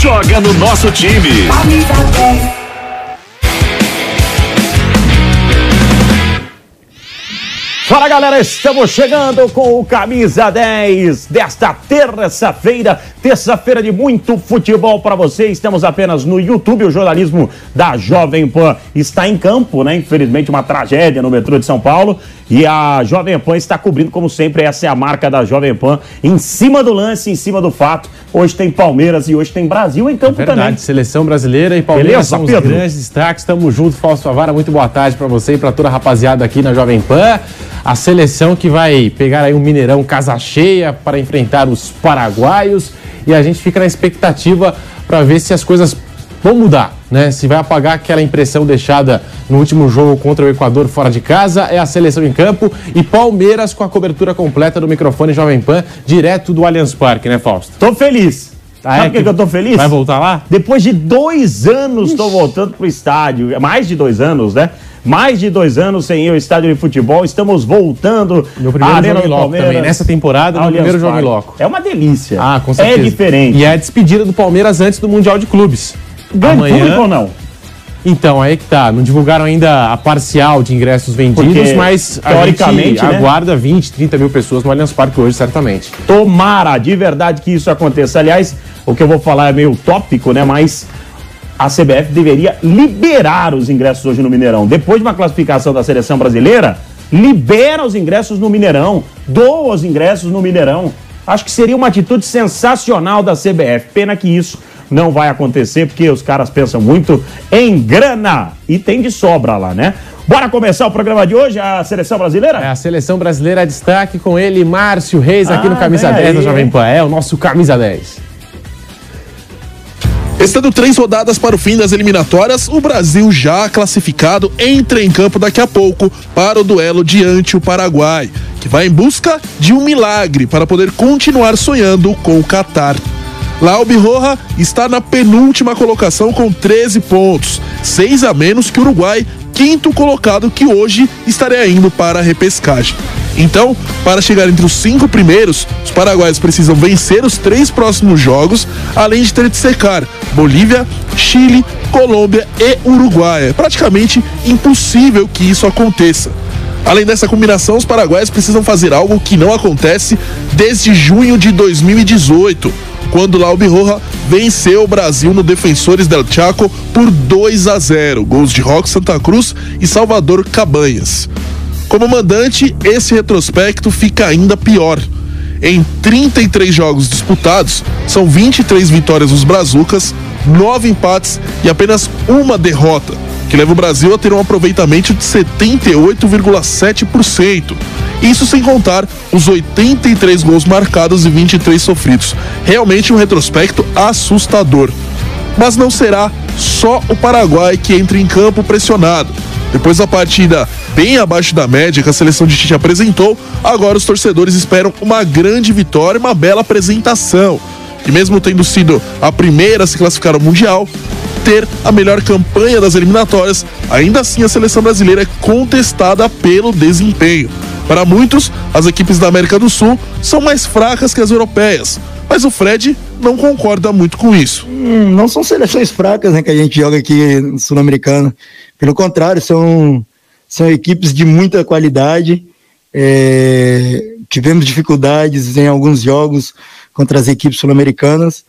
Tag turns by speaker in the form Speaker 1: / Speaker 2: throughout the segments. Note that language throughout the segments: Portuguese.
Speaker 1: joga no nosso time.
Speaker 2: Fala galera, estamos chegando com o Camisa 10 desta terça-feira, terça-feira de muito futebol para você. Estamos apenas no YouTube, o jornalismo da Jovem Pan está em campo, né? Infelizmente, uma tragédia no metrô de São Paulo. E a Jovem Pan está cobrindo, como sempre, essa é a marca da Jovem Pan, em cima do lance, em cima do fato. Hoje tem Palmeiras e hoje tem Brasil em campo
Speaker 3: é verdade,
Speaker 2: também.
Speaker 3: Seleção brasileira e Palmeiras
Speaker 2: Beleza,
Speaker 3: são os
Speaker 2: Pedro?
Speaker 3: grandes destaques. Tamo junto, Fausto Favara. Muito boa tarde para você e para toda a rapaziada aqui na Jovem Pan. A seleção que vai pegar aí um Mineirão casa cheia para enfrentar os paraguaios e a gente fica na expectativa para ver se as coisas vão mudar, né? Se vai apagar aquela impressão deixada no último jogo contra o Equador fora de casa, é a seleção em campo e Palmeiras com a cobertura completa do microfone Jovem Pan, direto do Allianz Parque, né, Fausto?
Speaker 2: Tô feliz.
Speaker 3: Ah,
Speaker 2: Sabe
Speaker 3: é
Speaker 2: por que
Speaker 3: que
Speaker 2: que eu tô feliz?
Speaker 3: Vai voltar lá?
Speaker 2: Depois de dois anos estou voltando pro estádio. Mais de dois anos, né? Mais de dois anos sem ir ao estádio de futebol. Estamos voltando
Speaker 3: Meu
Speaker 2: à
Speaker 3: primeiro
Speaker 2: Arena
Speaker 3: jogo
Speaker 2: Palmeiras.
Speaker 3: também. Nessa temporada, meu primeiro jogo em loco.
Speaker 2: É uma delícia.
Speaker 3: Ah, com certeza.
Speaker 2: É diferente.
Speaker 3: E é a despedida do Palmeiras antes do Mundial de Clubes.
Speaker 2: Grande
Speaker 3: Amanhã-
Speaker 2: público ou não?
Speaker 3: Então, aí que tá. Não divulgaram ainda a parcial de ingressos vendidos,
Speaker 2: Porque,
Speaker 3: mas a
Speaker 2: teoricamente,
Speaker 3: gente
Speaker 2: né?
Speaker 3: aguarda 20, 30 mil pessoas no Allianz Parque hoje, certamente.
Speaker 2: Tomara de verdade que isso aconteça. Aliás, o que eu vou falar é meio tópico, né? Mas a CBF deveria liberar os ingressos hoje no Mineirão. Depois de uma classificação da seleção brasileira, libera os ingressos no Mineirão, doa os ingressos no Mineirão. Acho que seria uma atitude sensacional da CBF. Pena que isso não vai acontecer, porque os caras pensam muito em grana. E tem de sobra lá, né? Bora começar o programa de hoje, a seleção brasileira?
Speaker 3: É a seleção brasileira destaque com ele, Márcio Reis, aqui
Speaker 2: Ah,
Speaker 3: no Camisa
Speaker 2: vem
Speaker 3: 10 da. Jovem Pan. É o nosso Camisa 10.
Speaker 4: Estando três rodadas para o fim das eliminatórias, o Brasil já classificado entra em campo daqui a pouco para o duelo diante o Paraguai, que vai em busca de um milagre para poder continuar sonhando com o Catar. Lá o Birroja está na penúltima colocação com 13 pontos, seis a menos que o Uruguai, quinto colocado que hoje estaria indo para a repescagem. Então, para chegar entre os cinco primeiros, os paraguaios precisam vencer os três próximos jogos, além de ter de secar Bolívia, Chile, Colômbia e Uruguai. É praticamente impossível que isso aconteça. Além dessa combinação, os paraguaios precisam fazer algo que não acontece desde junho de 2018, quando lá o Birroja venceu o Brasil no Defensores del Chaco por 2 a 0, gols de Roque Santa Cruz e Salvador Cabanhas. Como mandante, esse retrospecto fica ainda pior. Em 33 jogos disputados, são 23 vitórias dos Brazucas, 9 empates e apenas uma derrota, que leva o Brasil a ter um aproveitamento de 78,7%. Isso sem contar os 83 gols marcados e 23 sofridos. Realmente um retrospecto assustador. Mas não será só o Paraguai que entra em campo pressionado. Depois da partida bem abaixo da média que a seleção de Tite apresentou, agora os torcedores esperam uma grande vitória e uma bela apresentação. E mesmo tendo sido a primeira a se classificar ao Mundial, ter a melhor campanha das eliminatórias, ainda assim a seleção brasileira é contestada pelo desempenho. Para muitos, as equipes da América do Sul são mais fracas que as europeias, mas o Fred não concorda muito com isso.
Speaker 5: Hum, não são seleções fracas né, que a gente joga aqui no Sul-Americano. Pelo contrário, são, são equipes de muita qualidade. É, tivemos dificuldades em alguns jogos contra as equipes sul-americanas.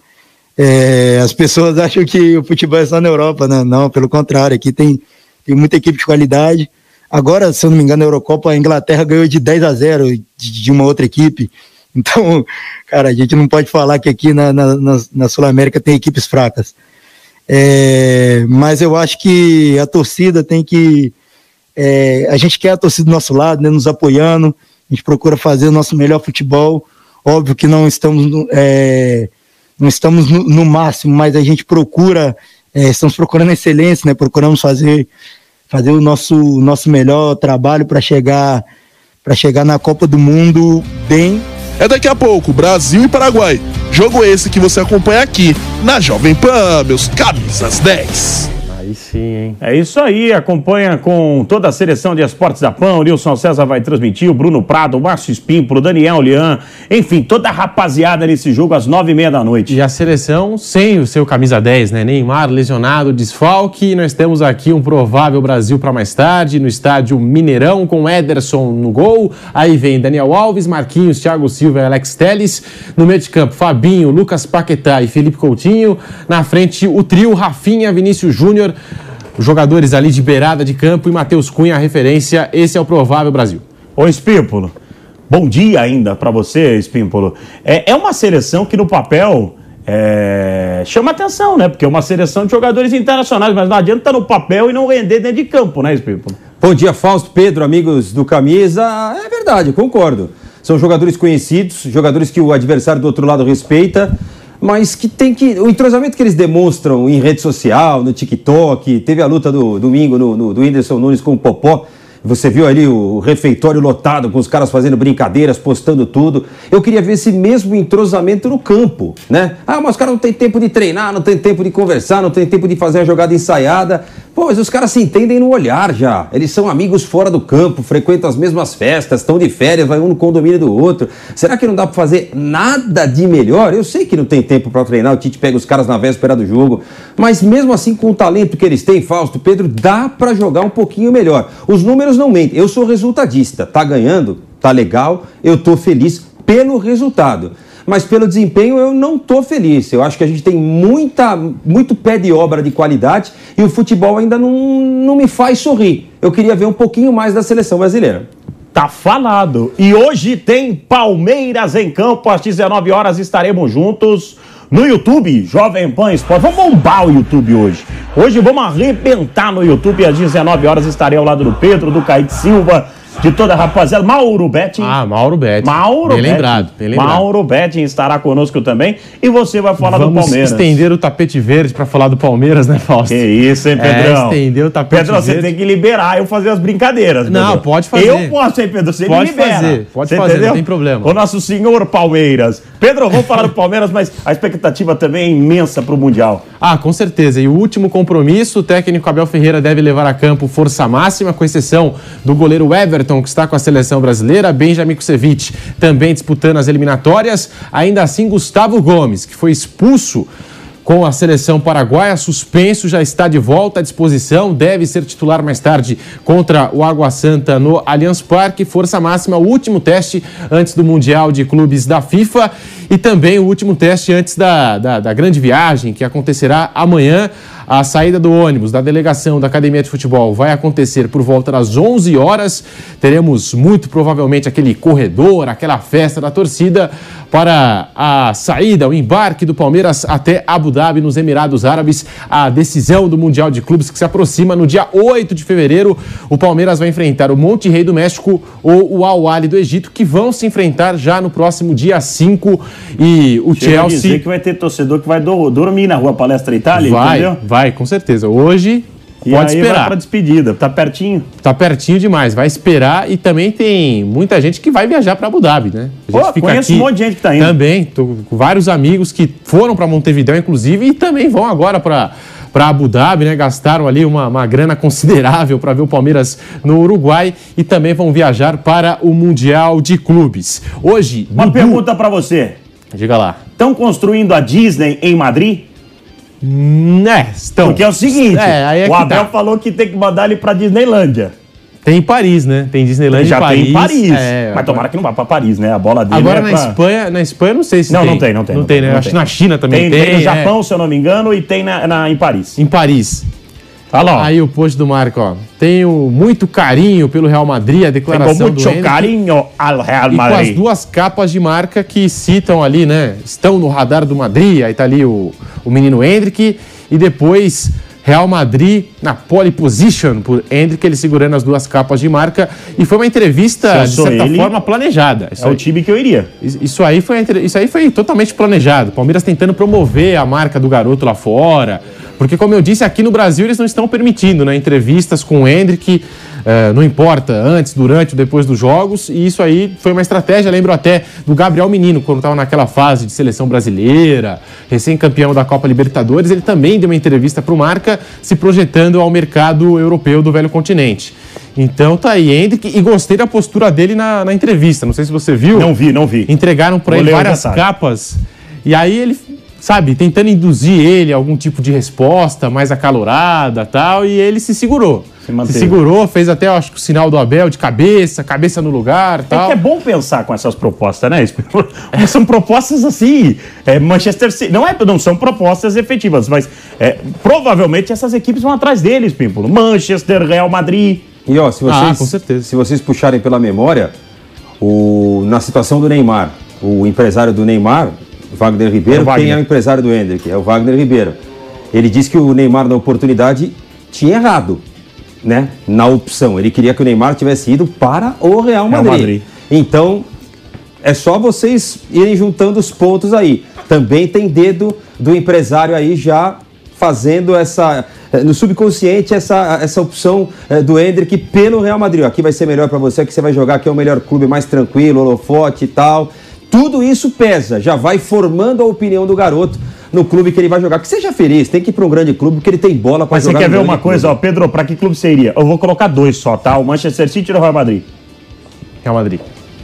Speaker 5: É, as pessoas acham que o futebol é só na Europa, né? Não, pelo contrário, aqui tem, tem muita equipe de qualidade. Agora, se eu não me engano, na Eurocopa, a Inglaterra ganhou de 10 a 0 de, de uma outra equipe. Então, cara, a gente não pode falar que aqui na, na, na- na Sul-América tem equipes fracas. É, mas eu acho que a torcida tem que. É, a gente quer a torcida do nosso lado, né, nos apoiando. A gente procura fazer o nosso melhor futebol. Óbvio que não estamos no, é, não estamos no, no máximo, mas a gente procura, é, estamos procurando excelência, né? Procuramos fazer fazer o nosso nosso melhor trabalho para chegar para chegar na Copa do Mundo bem
Speaker 4: É daqui a pouco, Brasil e Paraguai. Jogo esse que você acompanha aqui na Jovem Pan, meus camisas 10.
Speaker 3: Aí sim, hein?
Speaker 2: É isso aí, acompanha com toda a seleção de esportes da PAN, o Nilson César vai transmitir, o Bruno Prado, o Márcio Espímpolo, o Daniel Lian, enfim, toda a rapaziada nesse jogo às nove e meia da noite.
Speaker 3: E a seleção sem o seu camisa 10, né? Neymar lesionado, desfalque. Nós temos aqui um provável Brasil para mais tarde, no estádio Mineirão, com Ederson no gol. Aí vem Daniel Alves, Marquinhos, Thiago Silva e Alex Teles. No meio de campo, Fabinho, Lucas Paquetá e Felipe Coutinho. Na frente, o trio Rafinha, Vinícius Júnior, jogadores ali de beirada de campo e Matheus Cunha, a referência. Esse é o provável Brasil.
Speaker 2: Ô Espímpolo, bom dia ainda para você, Espímpolo. É, é uma seleção que no papel é, chama atenção, né? Porque é uma seleção de jogadores internacionais, mas não adianta estar no papel e não render dentro de campo, né, Espímpolo?
Speaker 6: Bom dia, Fausto, Pedro, amigos do Camisa. É verdade, concordo. São jogadores conhecidos, jogadores que o adversário do outro lado respeita, mas que tem que. O entrosamento que eles demonstram em rede social, no TikTok, teve a luta do domingo do Whindersson Nunes com o Popó. Você viu ali o refeitório lotado, com os caras fazendo brincadeiras, postando tudo. Eu queria ver esse mesmo entrosamento no campo, né? Ah, mas os caras não têm tempo de treinar, não tem tempo de conversar, não tem tempo de fazer a jogada ensaiada. Pô, mas os caras se entendem no olhar já. Eles são amigos fora do campo, frequentam as mesmas festas, estão de férias, vai um no condomínio do outro. Será que não dá para fazer nada de melhor? Eu sei que não tem tempo para treinar, o Tite pega os caras na véspera do jogo, mas mesmo assim com o talento que eles têm, Fausto, Pedro, dá para jogar um pouquinho melhor. Os números não mentem. Eu sou resultadista, tá ganhando, tá legal, eu tô feliz pelo resultado mas pelo desempenho eu não estou feliz. Eu acho que a gente tem muita, muito pé de obra de qualidade e o futebol ainda não, não me faz sorrir. Eu queria ver um pouquinho mais da seleção brasileira.
Speaker 2: Tá falado. E hoje tem Palmeiras em campo, às 19 horas estaremos juntos no YouTube, Jovem Pan Esporte. Vamos bombar o YouTube hoje. Hoje vamos arrebentar no YouTube, às 19 horas estarei ao lado do Pedro, do Kaique Silva de toda a rapaziada. Mauro Betting.
Speaker 3: Ah, Mauro Betting.
Speaker 2: Mauro
Speaker 3: bem
Speaker 2: Betting.
Speaker 3: lembrado, bem lembrado.
Speaker 2: Mauro Betting estará conosco também. E você vai falar
Speaker 3: Vamos
Speaker 2: do Palmeiras.
Speaker 3: estender o tapete verde para falar do Palmeiras, né, Fausto?
Speaker 2: Que isso, hein, Pedrão?
Speaker 3: É, estender o tapete
Speaker 2: Pedro, você
Speaker 3: verde.
Speaker 2: tem que liberar eu fazer as brincadeiras.
Speaker 3: Não,
Speaker 2: Pedro.
Speaker 3: pode fazer.
Speaker 2: Eu posso, hein, Pedro? Você
Speaker 3: Pode
Speaker 2: me libera.
Speaker 3: fazer, pode
Speaker 2: Você
Speaker 3: fazer, não
Speaker 2: entendeu?
Speaker 3: tem problema.
Speaker 2: O nosso senhor Palmeiras. Pedro, vamos falar do Palmeiras, mas a expectativa também é imensa para o Mundial.
Speaker 3: Ah, com certeza. E o último compromisso, o técnico Abel Ferreira deve levar a campo força máxima, com exceção do goleiro Everton, que está com a seleção brasileira, Benjamin Kusevich também disputando as eliminatórias. Ainda assim, Gustavo Gomes, que foi expulso com a seleção paraguaia, suspenso, já está de volta à disposição, deve ser titular mais tarde contra o Água Santa no Allianz Parque. Força máxima, o último teste antes do Mundial de Clubes da FIFA e também o último teste antes da, da, da grande viagem que acontecerá amanhã. A saída do ônibus da delegação da Academia de Futebol vai acontecer por volta das 11 horas. Teremos muito provavelmente aquele corredor, aquela festa da torcida para a saída, o embarque do Palmeiras até Abu Dhabi, nos Emirados Árabes. A decisão do Mundial de Clubes que se aproxima no dia 8 de fevereiro. O Palmeiras vai enfrentar o Monte Rei do México ou o Al Ahly do Egito, que vão se enfrentar já no próximo dia 5. E o
Speaker 2: Chega a dizer
Speaker 3: Chelsea
Speaker 2: que vai ter torcedor que vai do- dormir na rua Palestra Itália,
Speaker 3: vai,
Speaker 2: entendeu?
Speaker 3: vai, com certeza. Hoje
Speaker 2: E
Speaker 3: pode
Speaker 2: vai
Speaker 3: esperar.
Speaker 2: pra despedida. Tá pertinho.
Speaker 3: Tá pertinho demais, vai esperar e também tem muita gente que vai viajar para Abu Dhabi, né? A gente
Speaker 2: Pô, conheço um monte de gente que tá indo.
Speaker 3: Também, tô com vários amigos que foram para Montevideo, inclusive, e também vão agora para para Abu Dhabi, né? Gastaram ali uma, uma grana considerável para ver o Palmeiras no Uruguai e também vão viajar para o Mundial de Clubes. Hoje,
Speaker 2: Uma
Speaker 3: Dudu-
Speaker 2: pergunta pra você.
Speaker 3: diga lá.
Speaker 2: Estão construindo a Disney em Madrid?
Speaker 3: Né, estão.
Speaker 2: Porque é o seguinte,
Speaker 3: É, é
Speaker 2: o Abel
Speaker 3: tá.
Speaker 2: falou que tem que mandar ele pra Disneylândia.
Speaker 3: Tem em Paris, né? Tem Disneyland
Speaker 2: Já
Speaker 3: em Paris.
Speaker 2: tem em Paris.
Speaker 3: É,
Speaker 2: Mas tomara que não vá pra Paris, né? A bola dele
Speaker 3: Agora
Speaker 2: é
Speaker 3: na
Speaker 2: pra-
Speaker 3: Espanha, na Espanha não sei se
Speaker 2: Não,
Speaker 3: tem.
Speaker 2: não tem, não tem.
Speaker 3: Não tem, né? Acho que na China também tem.
Speaker 2: Tem, no
Speaker 3: é.
Speaker 2: Japão, se eu não me engano, e tem na, na- em Paris.
Speaker 3: Em Paris.
Speaker 2: Tá lá.
Speaker 3: Aí o post do Marco, ó. Tenho muito carinho pelo Real Madrid, a
Speaker 2: Tenho
Speaker 3: declaração do
Speaker 2: muito
Speaker 3: Henrique.
Speaker 2: carinho ao Real
Speaker 3: E com as
Speaker 2: Madrid.
Speaker 3: duas capas de marca que citam ali, né? Estão no radar do Madrid. Aí tá ali o, o menino Hendrick. E depois Real Madrid na pole position por Hendrick, ele segurando as duas capas de marca. E foi uma entrevista, de certa
Speaker 2: ele,
Speaker 3: forma, planejada. Isso
Speaker 2: É o
Speaker 3: aí-
Speaker 2: time que eu iria.
Speaker 3: Isso aí, foi, isso aí foi totalmente planejado. Palmeiras tentando promover a marca do garoto lá fora, Porque, como eu disse, aqui no Brasil eles não estão permitindo, né? Entrevistas com o Hendrick, eh, não importa, antes, durante ou depois dos jogos, e isso aí foi uma estratégia, lembro até do Gabriel Menino, quando estava naquela fase de seleção brasileira, recém-campeão da Copa Libertadores, ele também deu uma entrevista para o Marca, se projetando ao mercado europeu do velho continente. Então tá aí, Hendrick, e gostei da postura dele na, na entrevista, não sei se você viu.
Speaker 2: Não vi, não vi.
Speaker 3: Entregaram para ele várias capas, e aí ele, sabe, tentando induzir ele a algum tipo de resposta mais acalorada tal, e ele se segurou.
Speaker 2: Se manteve.
Speaker 3: segurou, fez até, eu acho que o sinal do Abel de cabeça, cabeça no lugar
Speaker 2: É
Speaker 3: tal.
Speaker 2: que é bom pensar com essas propostas, né? São propostas assim. É, Manchester City. Não, é, não são propostas efetivas, mas é, provavelmente essas equipes vão atrás deles, Pímpolo. Manchester, Real Madrid.
Speaker 6: E ó, se vocês,
Speaker 3: Ah, com certeza.
Speaker 6: se vocês puxarem pela memória, o, na situação do Neymar, o empresário do Neymar, Wagner Ribeiro,
Speaker 2: É Wagner.
Speaker 6: quem é o empresário do Hendrick? É o Wagner Ribeiro. Ele disse que o Neymar, na oportunidade, tinha errado, né? Na opção. Ele queria que o Neymar tivesse ido para o Real Madrid.
Speaker 2: Madrid.
Speaker 6: Então, é só vocês irem juntando os pontos aí. Também tem dedo do empresário aí já fazendo essa eh, no subconsciente essa, essa opção eh, do Hendrick pelo Real Madrid. Aqui vai ser melhor para você, aqui você vai jogar, aqui é o melhor clube, mais tranquilo, holofote e tal. Tudo isso pesa, já vai formando a opinião do garoto no clube que ele vai jogar. Que seja feliz, tem que ir para um grande clube porque ele tem bola para
Speaker 2: Mas você
Speaker 6: jogar.
Speaker 2: quer ver uma coisa, ó. Pedro, pra que clube você iria? Eu vou colocar dois só, tá? O Manchester City e o Real Madrid.
Speaker 3: Real Madrid.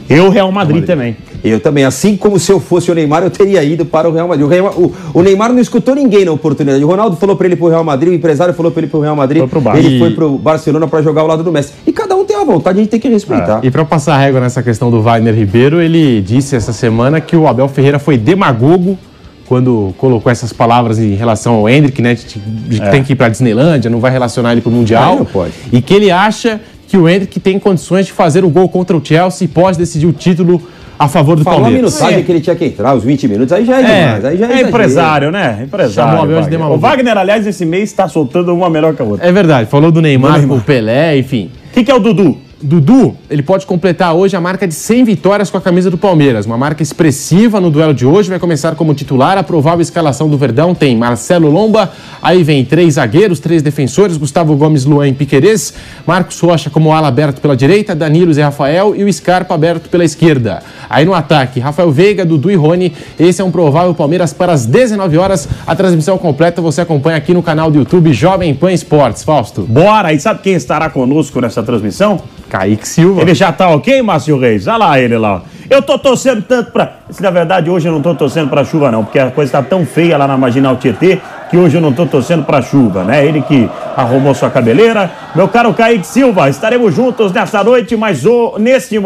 Speaker 2: Eu, Real Madrid, também.
Speaker 6: Eu também, assim como se eu fosse o Neymar, eu teria ido para o Real Madrid. O, Real- o- o Neymar não escutou ninguém na oportunidade. O Ronaldo falou para ele ir para o Real Madrid, o empresário falou para ele ir para o Real Madrid.
Speaker 2: Foi pro
Speaker 6: ele
Speaker 3: E-
Speaker 6: foi para o Barcelona para jogar ao lado do Messi. E cada um tem uma vontade, a gente tem que respeitar.
Speaker 3: E para passar a régua nessa questão do Wagner Ribeiro, ele disse essa semana que o Abel Ferreira foi demagogo quando colocou essas palavras em relação ao Hendrick, né? De, de que tem que ir para Disneylândia, não vai relacionar ele para o Mundial.
Speaker 6: não pode.
Speaker 3: E que ele acha que o Hendrick tem condições de fazer o gol contra o Chelsea e pode decidir o título a favor do
Speaker 6: Falou a
Speaker 3: Palmeiras.
Speaker 6: minutagem que ele tinha que entrar, os 20 minutos, aí já é,
Speaker 2: É,
Speaker 6: demais. Aí já é,
Speaker 2: é empresário, né? Empresário.
Speaker 3: Chamou
Speaker 2: Wagner. O Wagner, aliás, esse mês está soltando uma melhor que a outra.
Speaker 3: É verdade, falou do Neymar,
Speaker 2: Do Neymar.
Speaker 3: com o Pelé, enfim.
Speaker 2: O que, que é o Dudu?
Speaker 3: Dudu, ele pode completar hoje a marca de 100 vitórias com a camisa do Palmeiras. Uma marca expressiva no duelo de hoje. Vai começar como titular. A provável escalação do Verdão tem Marcelo Lomba. Aí vem três zagueiros, três defensores: Gustavo Gomes, Luan e Piquerez. Marcos Rocha como ala aberto pela direita. Danilo Zé Rafael e o Scarpa aberto pela esquerda. Aí no ataque, Rafael Veiga, Dudu e Rony. Esse é um provável Palmeiras para as 19 horas. A transmissão completa você acompanha aqui no canal do YouTube Jovem Pan Esportes. Fausto.
Speaker 2: Bora! E sabe quem estará conosco nessa transmissão?
Speaker 3: Kaique Silva.
Speaker 2: Ele já tá ok, Márcio Reis? Olha lá ele lá. Eu tô torcendo tanto pra. Se na verdade hoje eu não tô torcendo pra chuva, não, porque a coisa tá tão feia lá na Marginal Tietê que hoje eu não tô torcendo pra chuva, né? Ele que arrumou sua cabeleira. Meu caro Kaique Silva, estaremos juntos nessa noite, mas o, neste,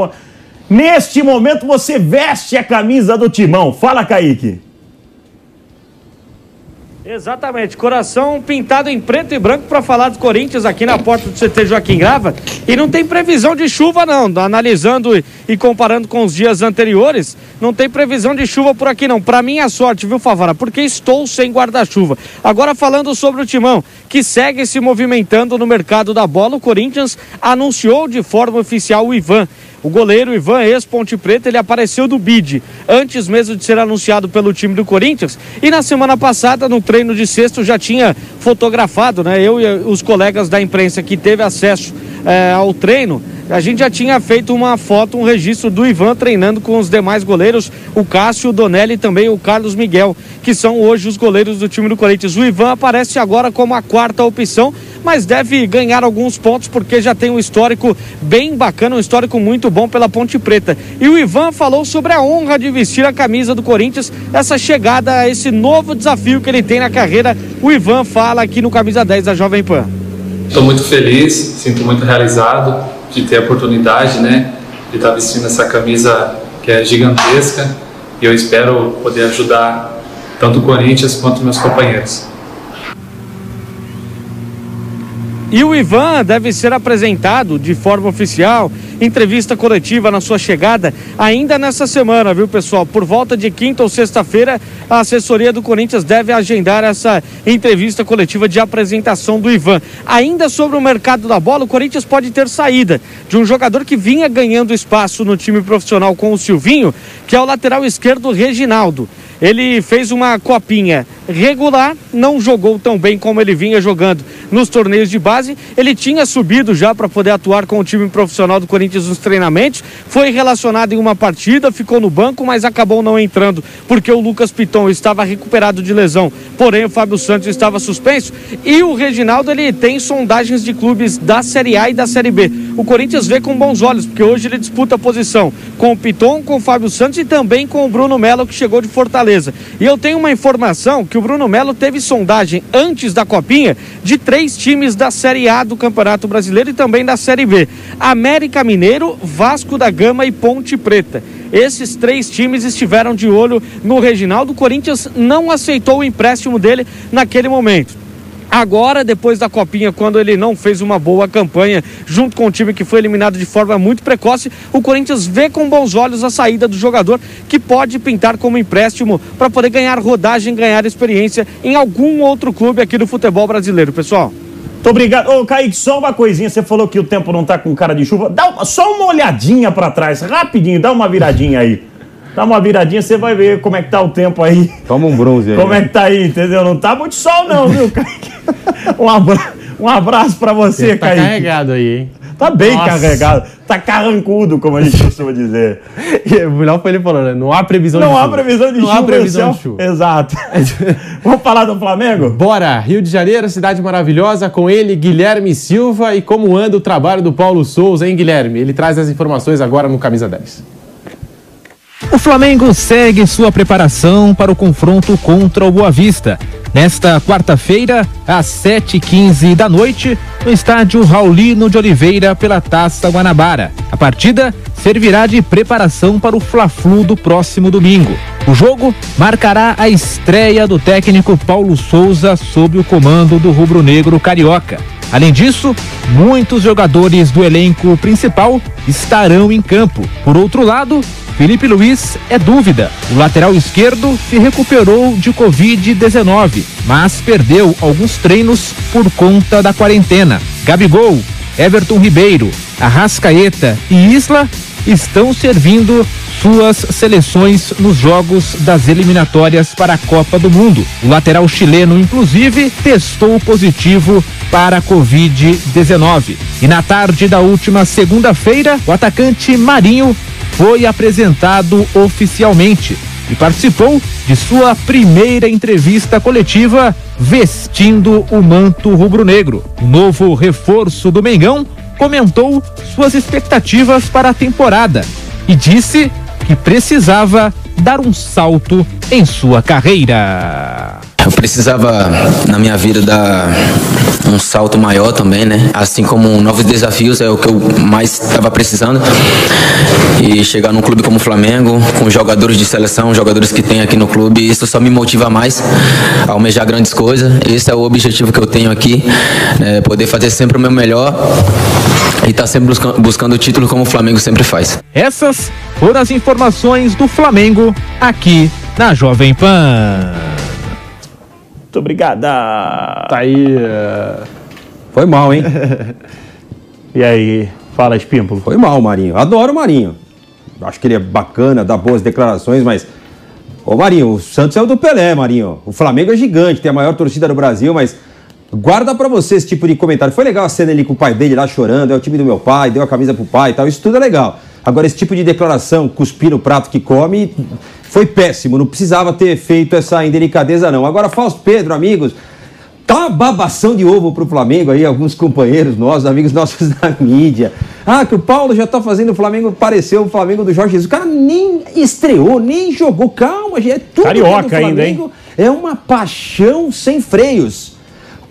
Speaker 2: neste momento você veste a camisa do timão. Fala, Kaique.
Speaker 7: Exatamente, coração pintado em preto e branco para falar do Corinthians aqui na porta do CT Joaquim Grava. E não tem previsão de chuva, não. Analisando e- comparando com os dias anteriores, não tem previsão de chuva por aqui, não. Para minha sorte, viu, Favara? Porque estou sem guarda-chuva. Agora, falando sobre o timão, que segue se movimentando no mercado da bola, o Corinthians anunciou de forma oficial o Ivan. O goleiro Ivan, ex-Ponte Preta, ele apareceu do bid antes mesmo de ser anunciado pelo time do Corinthians. E na semana passada, no treino de sexto, já tinha fotografado, né? Eu e os colegas da imprensa que teve acesso eh, ao treino, a gente já tinha feito uma foto, um registro do Ivan treinando com os demais goleiros, o Cássio, o Donelli e também o Carlos Miguel, que são hoje os goleiros do time do Corinthians. O Ivan aparece agora como a quarta opção, mas deve ganhar alguns pontos porque já tem um histórico bem bacana, um histórico muito bom pela Ponte Preta. E o Ivan falou sobre a honra de vestir a camisa do Corinthians, essa chegada a esse novo desafio que ele tem na carreira. O Ivan fala aqui no Camisa 10 da Jovem Pan.
Speaker 8: Estou muito feliz, sinto muito realizado de ter a oportunidade, né, de estar vestindo essa camisa que é gigantesca e eu espero poder ajudar tanto o Corinthians quanto meus companheiros.
Speaker 7: E o Ivan deve ser apresentado de forma oficial, entrevista coletiva na sua chegada, ainda nessa semana, viu, pessoal? Por volta de quinta ou sexta-feira, a assessoria do Corinthians deve agendar essa entrevista coletiva de apresentação do Ivan. Ainda sobre o mercado da bola, o Corinthians pode ter saída de um jogador que vinha ganhando espaço no time profissional com o Silvinho, que é o lateral esquerdo Reginaldo. Ele fez uma copinha regular, não jogou tão bem como ele vinha jogando nos torneios de base. Ele tinha subido já para poder atuar com o time profissional do Corinthians nos treinamentos. Foi relacionado em uma partida, ficou no banco, mas acabou não entrando porque o Lucas Piton estava recuperado de lesão. Porém, o Fábio Santos estava suspenso. E o Reginaldo ele tem sondagens de clubes da Série A e da Série B. O Corinthians vê com bons olhos, porque hoje ele disputa a posição com o Piton, com o Fábio Santos e também com o Bruno Melo, que chegou de Fortaleza. E eu tenho uma informação que o Bruno Melo teve sondagem antes da Copinha de três times da Série A do Campeonato Brasileiro e também da Série B: América Mineiro, Vasco da Gama e Ponte Preta. Esses três times estiveram de olho no Reginaldo. O Corinthians não aceitou o empréstimo dele naquele momento. Agora, depois da Copinha, quando ele não fez uma boa campanha, junto com o time que foi eliminado de forma muito precoce, o Corinthians vê com bons olhos a saída do jogador, que pode pintar como empréstimo para poder ganhar rodagem, ganhar experiência em algum outro clube aqui do futebol brasileiro, pessoal.
Speaker 2: Muito obrigado. Ô, Kaique, só uma coisinha. Você falou que o tempo não tá com cara de chuva. Dá uma- só uma olhadinha para trás, rapidinho. Dá uma viradinha aí. Dá uma viradinha, você vai ver como é que tá o tempo aí.
Speaker 6: Toma um bronze aí.
Speaker 2: Como é que tá aí, entendeu? Não tá muito sol não, viu, Kaique? Um, abra... um abraço pra você,
Speaker 3: Tá
Speaker 2: Kaique.
Speaker 3: carregado aí, hein?
Speaker 2: Tá bem
Speaker 3: Nossa.
Speaker 2: carregado. Tá carrancudo, como a gente costuma dizer.
Speaker 3: E o melhor foi ele falando, né? Não há previsão
Speaker 2: Não
Speaker 3: de
Speaker 2: há
Speaker 3: chuva.
Speaker 2: previsão de
Speaker 3: Não
Speaker 2: chuva.
Speaker 3: há previsão
Speaker 2: é
Speaker 3: de
Speaker 2: o-
Speaker 3: chuva.
Speaker 2: Exato. Vamos falar do Flamengo?
Speaker 3: Bora, Rio de Janeiro, cidade maravilhosa, com ele, Guilherme Silva. E como anda o trabalho do Paulo Souza, hein, Guilherme? Ele traz as informações agora no Camisa 10.
Speaker 9: O Flamengo segue sua preparação para o confronto contra o Boa Vista. Nesta quarta-feira, às 7h15 da noite, no estádio Raulino de Oliveira pela Taça Guanabara. A partida servirá de preparação para o Fla-Flu do próximo domingo. O jogo marcará a estreia do técnico Paulo Souza sob o comando do rubro-negro carioca. Além disso, muitos jogadores do elenco principal estarão em campo. Por outro lado, Felipe Luiz é dúvida. O lateral esquerdo se recuperou de Covid-19, mas perdeu alguns treinos por conta da quarentena. Gabigol, Everton Ribeiro, Arrascaeta e Isla estão servindo suas seleções nos jogos das eliminatórias para a Copa do Mundo. O lateral chileno, inclusive, testou positivo para a Covid-19. E na tarde da última segunda-feira, o atacante Marinho foi apresentado oficialmente e participou de sua primeira entrevista coletiva vestindo o manto rubro-negro. O novo reforço do Mengão comentou suas expectativas para a temporada e disse que precisava dar um salto em sua carreira.
Speaker 10: Eu precisava, na minha vida, dar um salto maior também, né? Assim como novos desafios é o que eu mais estava precisando. E chegar num clube como o Flamengo, com jogadores de seleção, jogadores que tem aqui no clube, isso só me motiva mais a almejar grandes coisas. Esse é o objetivo que eu tenho aqui, né? poder fazer sempre o meu melhor e estar sempre busca- buscando o título como o Flamengo sempre faz.
Speaker 9: Essas foram as informações do Flamengo aqui na Jovem Pan.
Speaker 2: Muito obrigada.
Speaker 3: Tá aí. eh,
Speaker 6: Foi mal, hein?
Speaker 2: E aí, fala, Espímpolo.
Speaker 6: Foi mal, Marinho. Adoro o Marinho. Acho que ele é bacana, dá boas declarações, mas. Ô Marinho, o Santos é o do Pelé, Marinho. O Flamengo é gigante, tem a maior torcida do Brasil, mas guarda pra você esse tipo de comentário. Foi legal a cena ali com o pai dele lá chorando, é o time do meu pai, deu a camisa pro pai e tal, isso tudo é legal. Agora, esse tipo de declaração, cuspir no prato que come, foi péssimo, não precisava ter feito essa indelicadeza, não. Agora, Fausto Pedro, amigos, Tá babação de ovo pro Flamengo aí, alguns companheiros nossos, amigos nossos da mídia. Ah, que o Paulo já tá fazendo o Flamengo parecer o Flamengo do Jorge Jesus. O cara nem estreou, nem jogou. Calma, gente. É tudo
Speaker 2: Carioca ainda, hein?
Speaker 6: É uma paixão sem freios.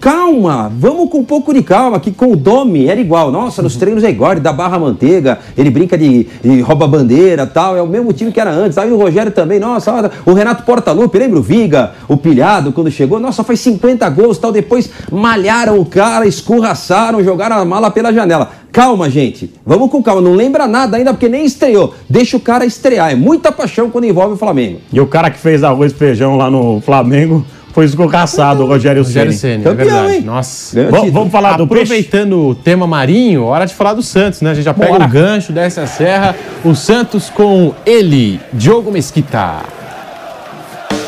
Speaker 6: Calma, vamos com um pouco de calma, que com o Domi era igual. Nossa, nos treinos é igual, ele dá barra manteiga, ele brinca de, de rouba bandeira tal. É o mesmo time que era antes. Aí o Rogério também, nossa, olha, o Renato Portaluppi, lembra o Viga, o Pilhado, quando chegou? Nossa, faz 50 gols tal. Depois malharam o cara, escorraçaram, jogaram a mala pela janela. Calma, gente. Vamos com calma. Não lembra nada ainda porque nem estreou. Deixa o cara estrear. É muita paixão quando envolve o Flamengo.
Speaker 2: E o cara que fez arroz e feijão lá no Flamengo foi escorraçado, o Rogério
Speaker 3: Rogério
Speaker 2: Ceni.
Speaker 3: Ceni, é verdade.
Speaker 6: hein?
Speaker 3: Nossa.
Speaker 2: Vamos, vamos falar do peixe?
Speaker 3: Aproveitando o tema marinho, hora de falar do Santos, né? A gente já pega
Speaker 2: Bora.
Speaker 3: o gancho, desce a serra. O Santos com ele, Diogo Mesquita.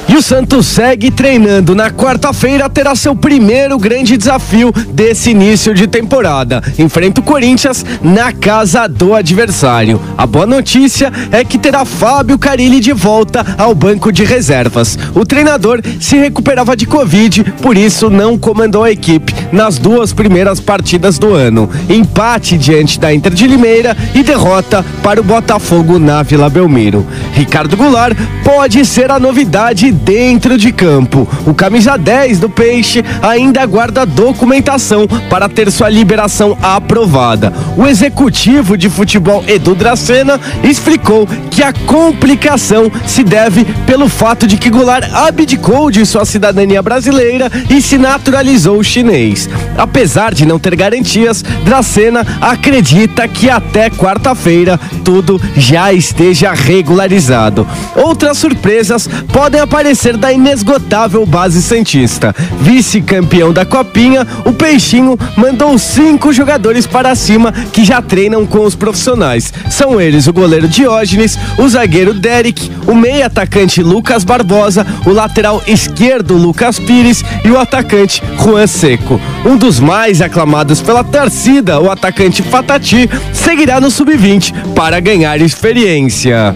Speaker 11: E o Santos segue treinando. Na quarta-feira terá seu primeiro grande desafio desse início de temporada. Enfrenta o Corinthians na casa do adversário. A boa notícia é que terá Fábio Carilli de volta ao banco de reservas. O treinador se recuperava de Covid, por isso não comandou a equipe nas duas primeiras partidas do ano. Empate diante da Inter de Limeira e derrota para o Botafogo na Vila Belmiro. Ricardo Goulart pode ser a novidade dentro de campo. O camisa 10 do Peixe ainda aguarda documentação para ter sua liberação aprovada. O executivo de futebol Edu Dracena explicou que a complicação se deve pelo fato de que Goulart abdicou de sua cidadania brasileira e se naturalizou chinês. Apesar de não ter garantias, Dracena acredita que até quarta-feira tudo já esteja regularizado. Outras surpresas podem aparecer da inesgotável base Santista. Vice-campeão da Copinha, o Peixinho mandou cinco jogadores para cima que já treinam com os profissionais. São eles o goleiro Diógenes, o zagueiro Derek, o meio atacante Lucas Barbosa, o lateral esquerdo Lucas Pires e o atacante Juan Seco. Um dos mais aclamados pela torcida, o atacante Fatati, seguirá no sub-20 para ganhar experiência.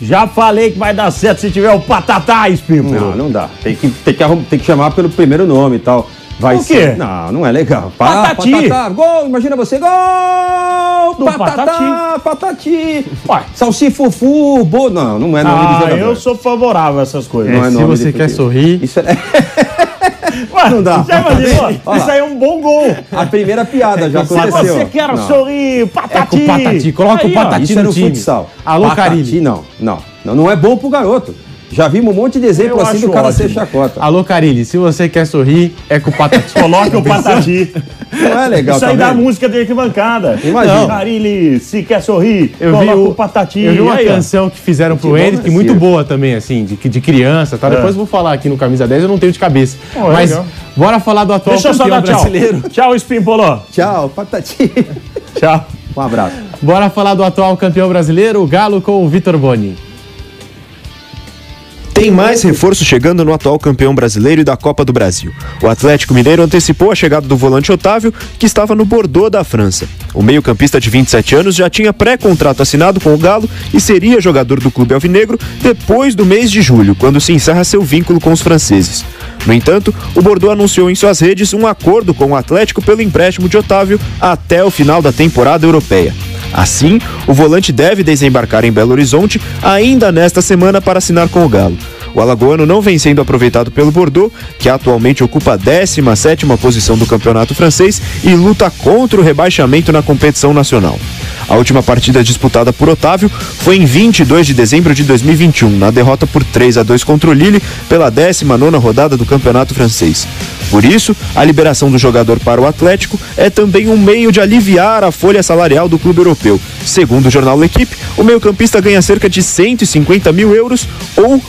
Speaker 2: Já falei que vai dar certo se tiver o Patatá, Espírito.
Speaker 6: Não, não dá. Tem que, tem que, arrum- tem que chamar pelo primeiro nome e tal. Vai
Speaker 2: Por quê?
Speaker 6: ser. Não, não é legal. Pa-
Speaker 2: Patati.
Speaker 6: Patatá, gol, imagina você, gol!
Speaker 2: Do
Speaker 6: patatá, patati. Ué, salsifufu, bo... Não, não é nome de
Speaker 2: Ah,
Speaker 6: jogador.
Speaker 2: eu sou favorável a essas coisas.
Speaker 6: Não é
Speaker 3: Se
Speaker 6: nome
Speaker 3: você
Speaker 6: de-
Speaker 3: quer sorrir,
Speaker 6: Isso é...
Speaker 2: Ué,
Speaker 6: não dá.
Speaker 2: Já imaginou? Isso aí é um bom gol.
Speaker 6: A primeira piada já
Speaker 2: Se
Speaker 6: aconteceu.
Speaker 2: você quer
Speaker 6: Não.
Speaker 2: sorrir,
Speaker 3: é
Speaker 2: patati.
Speaker 3: com o Patati. Coloca
Speaker 2: Aí,
Speaker 3: o
Speaker 2: ó.
Speaker 3: Patati
Speaker 6: Isso é
Speaker 3: no
Speaker 6: no
Speaker 3: time.
Speaker 6: futsal.
Speaker 3: Alô,
Speaker 6: Patati, não, não. Não é bom pro garoto. Já vimos um monte de exemplo
Speaker 2: Eu
Speaker 6: assim do cara ser
Speaker 2: ótimo.
Speaker 6: chacota.
Speaker 3: Alô, Carilli, se você quer sorrir, é com o Patati.
Speaker 2: Coloca o patati.
Speaker 6: Não é legal,
Speaker 2: Isso aí
Speaker 6: tá
Speaker 2: dá
Speaker 6: vendo?
Speaker 2: música de arquibancada.
Speaker 6: Imagina.
Speaker 2: Carilli, se quer sorrir,
Speaker 3: Eu vi,
Speaker 2: coloca
Speaker 3: o,
Speaker 2: o patati.
Speaker 3: eu vi uma
Speaker 2: Aí,
Speaker 3: canção que fizeram pro Henrique,
Speaker 6: não é
Speaker 3: muito
Speaker 6: circo.
Speaker 3: boa também, assim, de, de criança, tá?
Speaker 2: É.
Speaker 3: Depois eu vou falar aqui no Camisa 10, eu não tenho de cabeça.
Speaker 2: Oh,
Speaker 3: Mas
Speaker 2: legal.
Speaker 3: bora falar do atual
Speaker 2: Deixa
Speaker 3: campeão
Speaker 2: tchau.
Speaker 3: brasileiro.
Speaker 2: Tchau, Espimpoló.
Speaker 6: Tchau, patati.
Speaker 2: Tchau.
Speaker 6: Um abraço.
Speaker 3: Bora falar do atual campeão brasileiro, o Galo com o Vitor Boni.
Speaker 12: Tem mais reforço chegando no atual campeão brasileiro e da Copa do Brasil. O Atlético Mineiro antecipou a chegada do volante Otávio, que estava no Bordeaux da França. O meio-campista de 27 anos já tinha pré-contrato assinado com o Galo e seria jogador do clube alvinegro depois do mês de julho, quando se encerra seu vínculo com os franceses. No entanto, o Bordeaux anunciou em suas redes um acordo com o Atlético pelo empréstimo de Otávio até o final da temporada europeia. Assim, o volante deve desembarcar em Belo Horizonte ainda nesta semana para assinar com o Galo. O alagoano não vem sendo aproveitado pelo Bordeaux, que atualmente ocupa a 17ª posição do campeonato francês e luta contra o rebaixamento na competição nacional. A última partida disputada por Otávio foi em 22 de dezembro de 2021, na derrota por 3 a 2 contra o Lille pela 19ª rodada do campeonato francês. Por isso, a liberação do jogador para o Atlético é também um meio de aliviar a folha salarial do clube europeu. Segundo o jornal L'Equipe, o meio-campista ganha cerca de 150 mil euros ou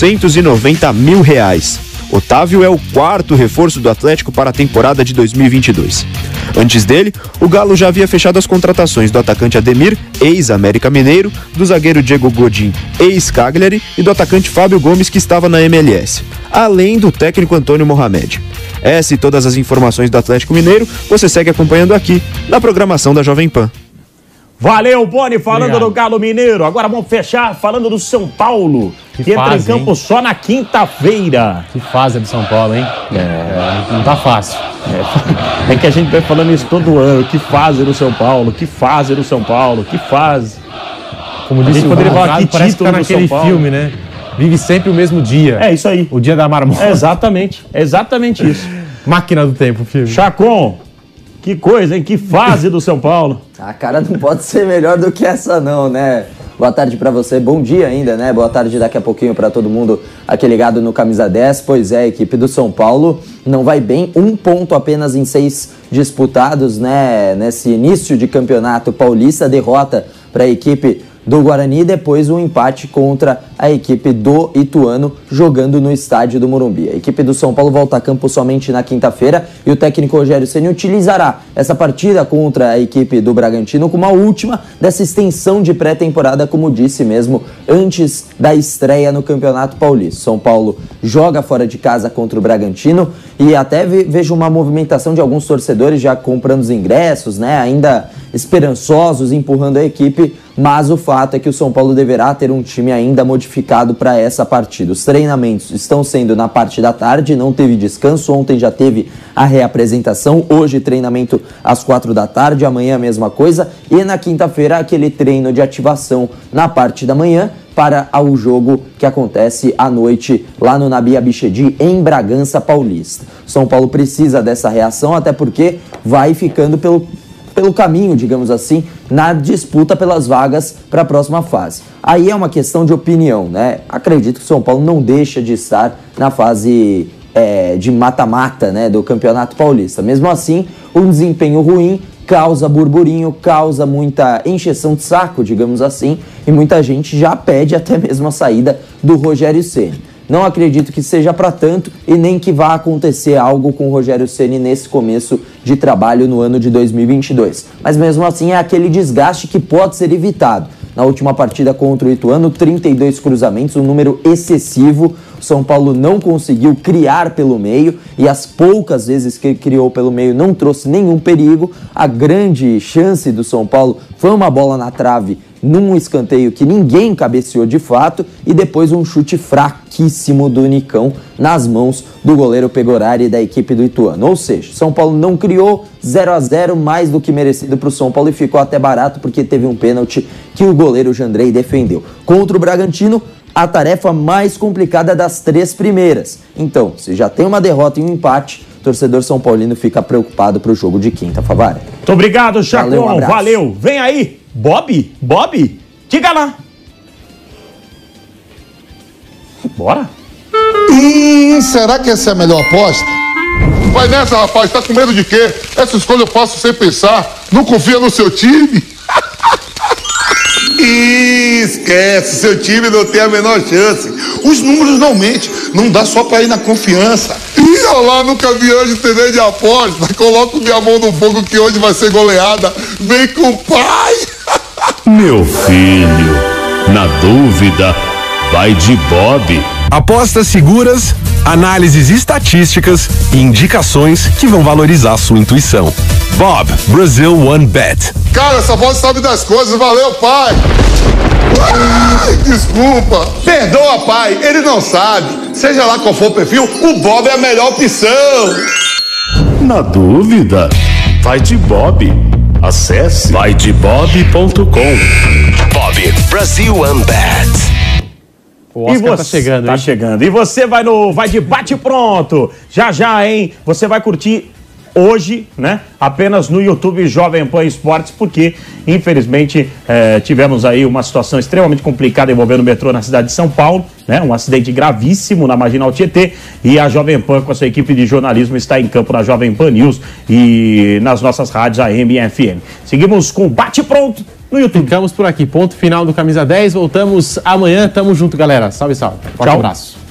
Speaker 12: 890 mil reais. Otávio é o quarto reforço do Atlético para a temporada de 2022. Antes dele, o Galo já havia fechado as contratações do atacante Ademir, ex-América Mineiro, do zagueiro Diego Godin, ex-Cagliari e do atacante Fábio Gomes, que estava na MLS, além do técnico Antônio Mohamed. Essa e todas as informações do Atlético Mineiro você segue acompanhando aqui na programação da Jovem Pan.
Speaker 2: Valeu, Boni, falando
Speaker 3: Obrigado.
Speaker 2: do Galo Mineiro. Agora vamos fechar falando do São Paulo, que,
Speaker 3: Que
Speaker 2: entra
Speaker 3: fase,
Speaker 2: em campo
Speaker 3: hein?
Speaker 2: só na quinta-feira.
Speaker 3: Que fase do São Paulo, hein? É, não tá fácil.
Speaker 2: É que a gente vai falando isso todo ano. Que fase do São Paulo, que fase do São Paulo, que fase.
Speaker 3: Como
Speaker 2: A
Speaker 3: disse
Speaker 2: gente
Speaker 3: o
Speaker 2: poderia falar que
Speaker 3: parece que
Speaker 2: título
Speaker 3: tá
Speaker 2: do São
Speaker 3: naquele
Speaker 2: Paulo.
Speaker 3: filme, né? Vive sempre o mesmo dia.
Speaker 2: É isso aí.
Speaker 3: O dia da marmota.
Speaker 2: É exatamente, é exatamente isso.
Speaker 3: Máquina do tempo, filme.
Speaker 2: Chacon, que coisa, hein? Que fase do São Paulo.
Speaker 13: A cara não pode ser melhor do que essa não, né? Boa tarde pra você, bom dia ainda, né? Boa tarde daqui a pouquinho pra todo mundo aqui ligado no Camisa 10. Pois é, a equipe do São Paulo não vai bem, um ponto apenas em seis disputados, né? Nesse início de campeonato paulista, derrota para a equipe do Guarani e depois um empate contra a equipe do Ituano jogando no estádio do Morumbi. A equipe do São Paulo volta a campo somente na quinta-feira e o técnico Rogério Ceni utilizará essa partida contra a equipe do Bragantino como a última dessa extensão de pré-temporada, como disse mesmo antes da estreia no Campeonato Paulista. São Paulo joga fora de casa contra o Bragantino e até vejo uma movimentação de alguns torcedores já comprando os ingressos, né? Ainda esperançosos, empurrando a equipe, mas o fato é que o São Paulo deverá ter um time ainda modificado para essa partida. Os treinamentos estão sendo na parte da tarde, não teve descanso, ontem já teve a reapresentação, hoje treinamento às quatro da tarde, amanhã a mesma coisa, e na quinta-feira aquele treino de ativação na parte da manhã para o jogo que acontece à noite lá no Nabi Abichedi, em Bragança Paulista. São Paulo precisa dessa reação, até porque vai ficando pelo, pelo caminho, digamos assim, na disputa pelas vagas para a próxima fase. Aí é uma questão de opinião, né? Acredito que o São Paulo não deixa de estar na fase é, de mata-mata né, do Campeonato Paulista. Mesmo assim, um desempenho ruim causa burburinho, causa muita encheção de saco, digamos assim, e muita gente já pede até mesmo a saída do Rogério Ceni. Não acredito que seja para tanto e nem que vá acontecer algo com o Rogério Ceni nesse começo de trabalho no ano de 2022. Mas mesmo assim é aquele desgaste que pode ser evitado. Na última partida contra o Ituano, 32 cruzamentos, um número excessivo. São Paulo não conseguiu criar pelo meio e as poucas vezes que criou pelo meio não trouxe nenhum perigo. A grande chance do São Paulo foi uma bola na trave num escanteio que ninguém cabeceou de fato e depois um chute fraquíssimo do Nicão nas mãos do goleiro Pegorari da equipe do Ituano. Ou seja, São Paulo não criou 0 a 0 mais do que merecido para o São Paulo e ficou até barato porque teve um pênalti que o goleiro Jandrei defendeu. Contra o Bragantino, a tarefa mais complicada das três primeiras. Então, se já tem uma derrota e um empate, o torcedor São Paulino fica preocupado para o jogo de quinta, Favara.
Speaker 2: Muito obrigado, Chacon. Valeu, um Valeu. Vem aí, Bob? Bob? Diga lá. Bora.
Speaker 14: Hum, será que essa é a melhor aposta? Vai nessa, rapaz. Tá com medo de quê? Essa escolha eu faço sem pensar. Não confia no seu time? Esquece, seu time não tem a menor chance. Os números não mentem, não dá só pra ir na confiança. E eu lá nunca vi anjo TV de aposta. Coloco minha mão no fogo que hoje vai ser goleada. Vem com o pai.
Speaker 1: Meu filho, na dúvida, vai de Bob.
Speaker 15: Apostas seguras, análises estatísticas e indicações que vão valorizar sua intuição. Bob, Brazil One Bet.
Speaker 14: Cara, essa voz sabe das coisas. Valeu, pai. Ai, desculpa. Perdoa, pai. Ele não sabe. Seja lá qual for o perfil, o Bob é a melhor opção.
Speaker 1: Na dúvida, vai de Bob. Acesse vaidebob.com.
Speaker 15: Bob, Brazil One Bet.
Speaker 3: O Oscar
Speaker 2: e você,
Speaker 3: tá chegando,
Speaker 2: Tá
Speaker 3: hein?
Speaker 2: chegando. E você vai no Vai de Bate Pronto. Já já, hein? Você vai curtir hoje, né? Apenas no YouTube Jovem Pan Esportes, porque infelizmente eh, tivemos aí uma situação extremamente complicada envolvendo o metrô na cidade de São Paulo, né? Um acidente gravíssimo na Marginal Tietê e a Jovem Pan com a sua equipe de jornalismo está em campo na Jovem Pan News e nas nossas rádios AM e FM. Seguimos com o Bate Pronto no YouTube.
Speaker 3: Ficamos por aqui. Ponto final do Camisa 10. Voltamos amanhã. Tamo junto, galera. Salve, salve. Forte
Speaker 2: Tchau.
Speaker 3: abraço.